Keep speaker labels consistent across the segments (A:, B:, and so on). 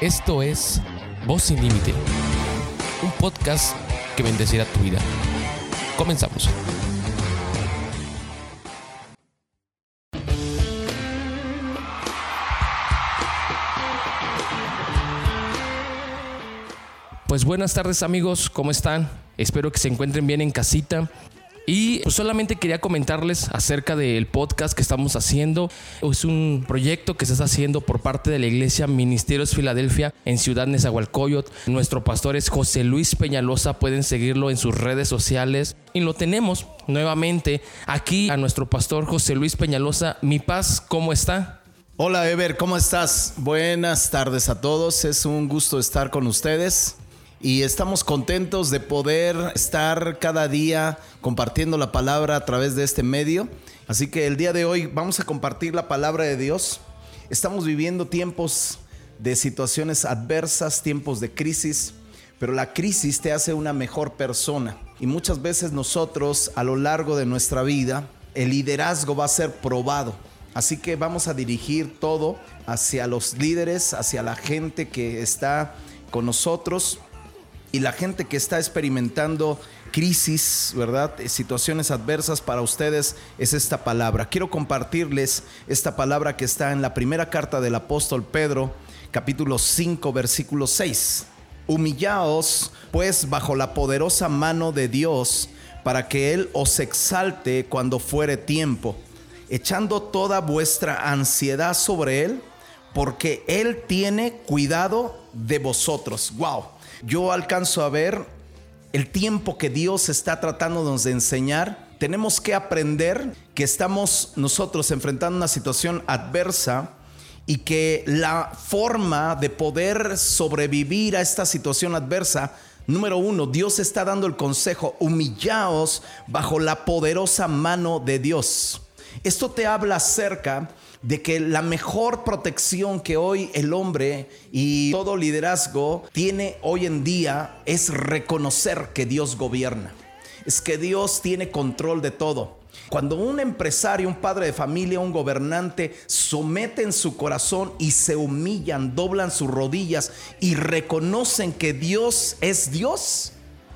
A: Esto es Voz sin Límite, un podcast que bendecirá tu vida. Comenzamos. Pues buenas tardes amigos, ¿cómo están? Espero que se encuentren bien en casita. Y pues solamente quería comentarles acerca del podcast que estamos haciendo. Es un proyecto que se está haciendo por parte de la iglesia Ministerios Filadelfia en Ciudad Nezahualcóyotl. Nuestro pastor es José Luis Peñalosa. Pueden seguirlo en sus redes sociales. Y lo tenemos nuevamente aquí a nuestro pastor José Luis Peñalosa. Mi paz, ¿cómo está?
B: Hola Ever, ¿cómo estás? Buenas tardes a todos. Es un gusto estar con ustedes y estamos contentos de poder estar cada día compartiendo la palabra a través de este medio. Así que el día de hoy vamos a compartir la palabra de Dios. Estamos viviendo tiempos de situaciones adversas, tiempos de crisis, pero la crisis te hace una mejor persona. Y muchas veces nosotros a lo largo de nuestra vida, el liderazgo va a ser probado. Así que vamos a dirigir todo hacia los líderes, hacia la gente que está con nosotros y la gente que está experimentando crisis, ¿verdad? Situaciones adversas para ustedes es esta palabra. Quiero compartirles esta palabra que está en la primera carta del apóstol Pedro, capítulo 5, versículo 6. Humillaos pues bajo la poderosa mano de Dios para que Él os exalte cuando fuere tiempo, echando toda vuestra ansiedad sobre Él, porque Él tiene cuidado de vosotros. Wow yo alcanzo a ver el tiempo que Dios está tratándonos de enseñar. Tenemos que aprender que estamos nosotros enfrentando una situación adversa y que la forma de poder sobrevivir a esta situación adversa Número uno, Dios está dando el consejo, humillaos bajo la poderosa mano de Dios. Esto te habla acerca de que la mejor protección que hoy el hombre y todo liderazgo tiene hoy en día es reconocer que Dios gobierna. Es que Dios tiene control de todo. Cuando un empresario, un padre de familia, un gobernante someten su corazón y se humillan, doblan sus rodillas y reconocen que Dios es Dios,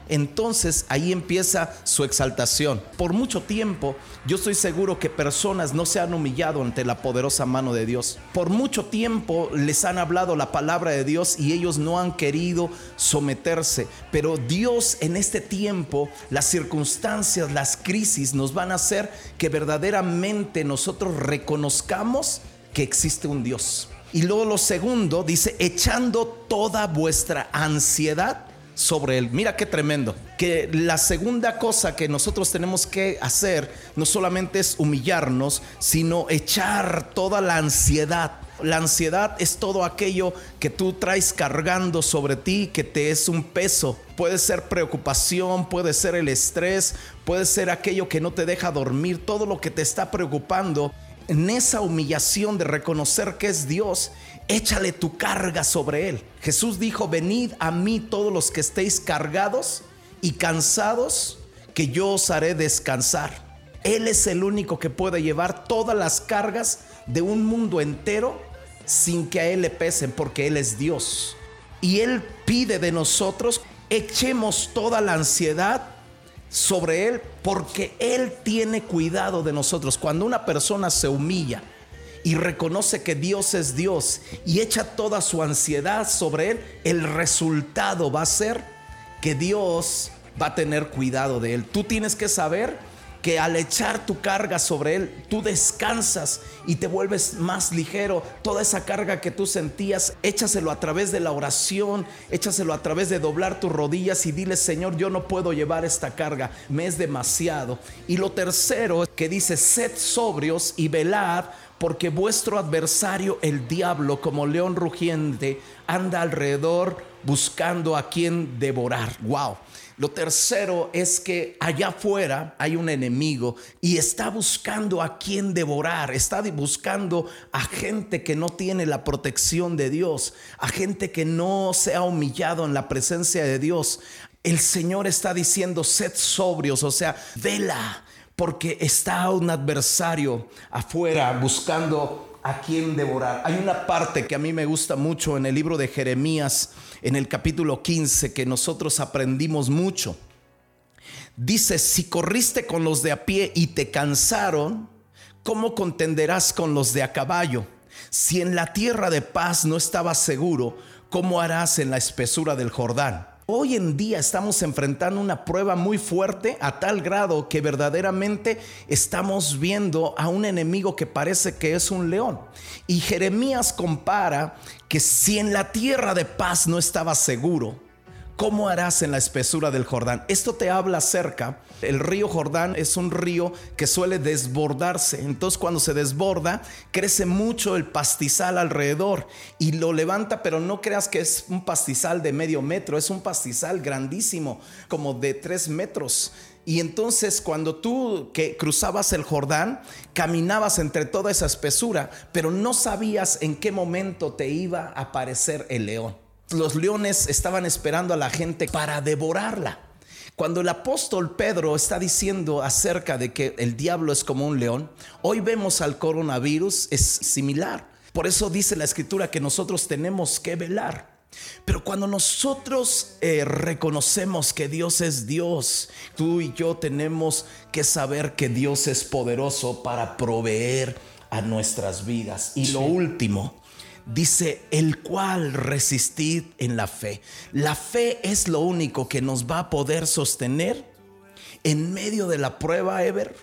B: entonces ahí empieza su exaltación. Por mucho tiempo yo estoy seguro que personas no se han humillado ante la poderosa mano de Dios. Por mucho tiempo les han hablado la palabra de Dios y ellos no han querido someterse. Pero Dios en este tiempo, las circunstancias, las crisis nos van a hacer que verdaderamente nosotros reconozcamos que existe un Dios. Y luego lo segundo dice, echando toda vuestra ansiedad sobre él. Mira qué tremendo. Que la segunda cosa que nosotros tenemos que hacer no solamente es humillarnos, sino echar toda la ansiedad. La ansiedad es todo aquello que tú traes cargando sobre ti, que te es un peso. Puede ser preocupación, puede ser el estrés, puede ser aquello que no te deja dormir, todo lo que te está preocupando. En esa humillación de reconocer que es Dios échale tu carga sobre él. Jesús dijo, venid a mí todos los que estéis cargados y cansados, que yo os haré descansar. Él es el único que puede llevar todas las cargas de un mundo entero sin que a Él le pesen, porque Él es Dios. Y Él pide de nosotros, echemos toda la ansiedad sobre Él, porque Él tiene cuidado de nosotros. Cuando una persona se humilla, y reconoce que Dios es Dios y echa toda su ansiedad sobre Él, el resultado va a ser que Dios va a tener cuidado de Él. Tú tienes que saber que al echar tu carga sobre Él, tú descansas y te vuelves más ligero. Toda esa carga que tú sentías, échaselo a través de la oración, échaselo a través de doblar tus rodillas y dile, Señor, yo no puedo llevar esta carga, me es demasiado. Y lo tercero que dice, sed sobrios y velad porque vuestro adversario, el diablo, como león rugiente, anda alrededor buscando a quien devorar. Wow. Lo tercero es que allá afuera hay un enemigo y está buscando a quien devorar, está buscando a gente que no tiene la protección de Dios, a gente que no se ha humillado en la presencia de Dios. El Señor está diciendo, sed sobrios, o sea, vela, porque está un adversario afuera buscando a quién devorar. Hay una parte que a mí me gusta mucho en el libro de Jeremías, en el capítulo 15, que nosotros aprendimos mucho. Dice, si corriste con los de a pie y te cansaron, ¿cómo contenderás con los de a caballo? Si en la tierra de paz no estabas seguro, ¿cómo harás en la espesura del Jordán? Hoy en día estamos enfrentando una prueba muy fuerte a tal grado que verdaderamente estamos viendo a un enemigo que parece que es un león. Y Jeremías compara que si en la tierra de paz no estaba seguro, ¿cómo harás en la espesura del Jordán? Esto te habla acerca, el río Jordán es un río que suele desbordarse, entonces cuando se desborda crece mucho el pastizal alrededor y lo levanta, pero no creas que es un pastizal de medio metro, es un pastizal grandísimo, como de tres metros. Y entonces cuando tú que cruzabas el Jordán, caminabas entre toda esa espesura, pero no sabías en qué momento te iba a aparecer el león los leones estaban esperando a la gente para devorarla. Cuando el apóstol Pedro está diciendo acerca de que el diablo es como un león, hoy vemos al coronavirus, es similar. Por eso dice la escritura que nosotros tenemos que velar. Pero cuando nosotros eh, reconocemos que Dios es Dios, tú y yo tenemos que saber que Dios es poderoso para proveer a nuestras vidas. Y lo último, dice, el cual resistid en la fe. La fe es lo único que nos va a poder sostener en medio de la prueba, Ever,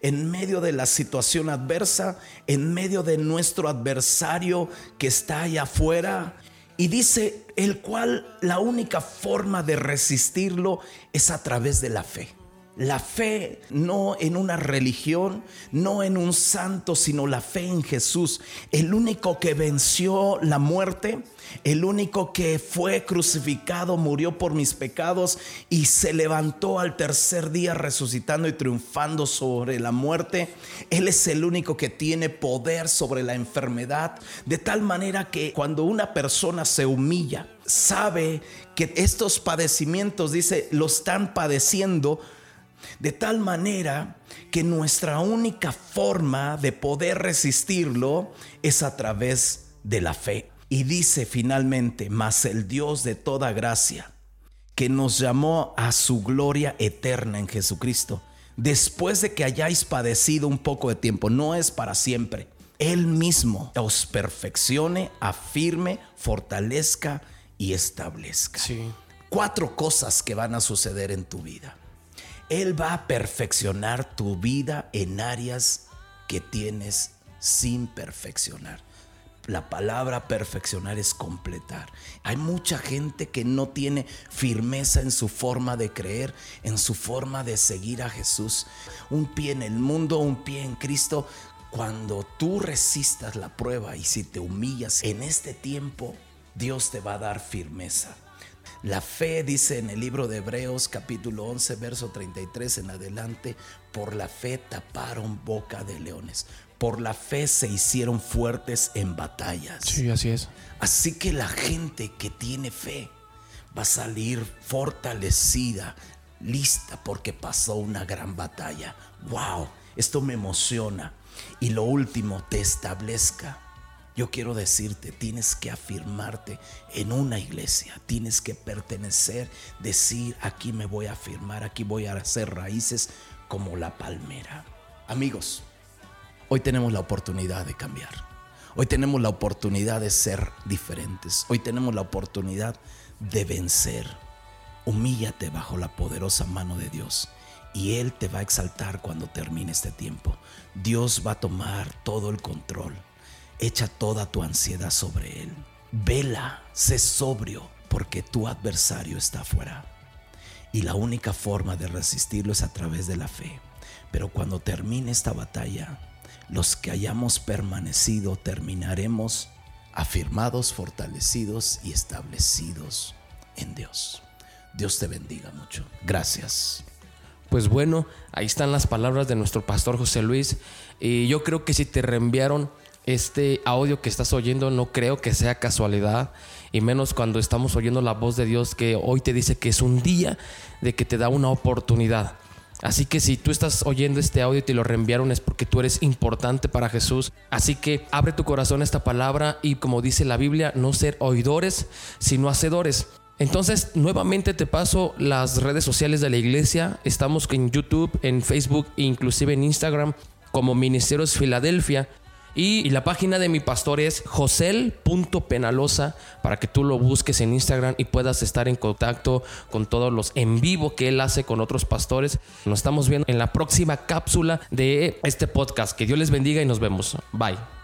B: en medio de la situación adversa, en medio de nuestro adversario que está allá afuera. Y dice, el cual la única forma de resistirlo es a través de la fe. La fe no en una religión, no en un santo, sino la fe en Jesús, el único que venció la muerte, el único que fue crucificado, murió por mis pecados y se levantó al tercer día resucitando y triunfando sobre la muerte. Él es el único que tiene poder sobre la enfermedad, de tal manera que cuando una persona se humilla, sabe que estos padecimientos, dice, lo están padeciendo de tal manera que nuestra única forma de poder resistirlo es a través de la fe. Y dice finalmente, mas el Dios de toda gracia, que nos llamó a su gloria eterna en Jesucristo, después de que hayáis padecido un poco de tiempo, no es para siempre. Él mismo os perfeccione, afirme, fortalezca y establezca. Cuatro cosas que van a suceder en tu vida. Él va a perfeccionar tu vida en áreas que tienes sin perfeccionar. La palabra perfeccionar es completar. Hay mucha gente que no tiene firmeza en su forma de creer, en su forma de seguir a Jesús. Un pie en el mundo, un pie en Cristo. Cuando tú resistas la prueba y si te humillas en este tiempo, Dios te va a dar firmeza. La fe, dice en el libro de Hebreos capítulo 11, verso 33 en adelante, por la fe taparon boca de leones. Por la fe se hicieron fuertes en batallas.
A: Sí, así es.
B: Así que la gente que tiene fe va a salir fortalecida, lista porque pasó una gran batalla. ¡Wow! Esto me emociona. Y lo último, te establezca yo quiero decirte, tienes que afirmarte en una iglesia, tienes que pertenecer, decir, aquí me voy a afirmar, aquí voy a hacer raíces como la palmera. Amigos, hoy tenemos la oportunidad de cambiar. Hoy tenemos la oportunidad de ser diferentes. Hoy tenemos la oportunidad de vencer. Humíllate bajo la poderosa mano de Dios y Él te va a exaltar cuando termine este tiempo. Dios va a tomar todo el control. Echa toda tu ansiedad sobre Él. Vela, sé sobrio, porque tu adversario está afuera. Y la única forma de resistirlo es a través de la fe. Pero cuando termine esta batalla, los que hayamos permanecido terminaremos afirmados, fortalecidos y establecidos en Dios. Dios te bendiga mucho. Gracias.
A: Pues bueno, ahí están las palabras de nuestro pastor José Luis. Y yo creo que si te reenviaron este audio que estás oyendo no creo que sea casualidad, y menos cuando estamos oyendo la voz de Dios que hoy te dice que es un día de que te da una oportunidad. Así que si tú estás oyendo este audio y te lo reenviaron es porque tú eres importante para Jesús. Así que abre tu corazón a esta palabra y como dice la Biblia, no ser oidores, sino hacedores. Entonces, nuevamente te paso las redes sociales de la iglesia. Estamos en YouTube, en Facebook e inclusive en Instagram como Ministerios Filadelfia. Y, la página de mi pastor es josel.penalosa para que tú lo busques en Instagram y puedas estar en contacto con todos los en vivo que él hace con otros pastores. Nos estamos viendo en la próxima cápsula de este podcast. Que Dios les bendiga y nos vemos. Bye.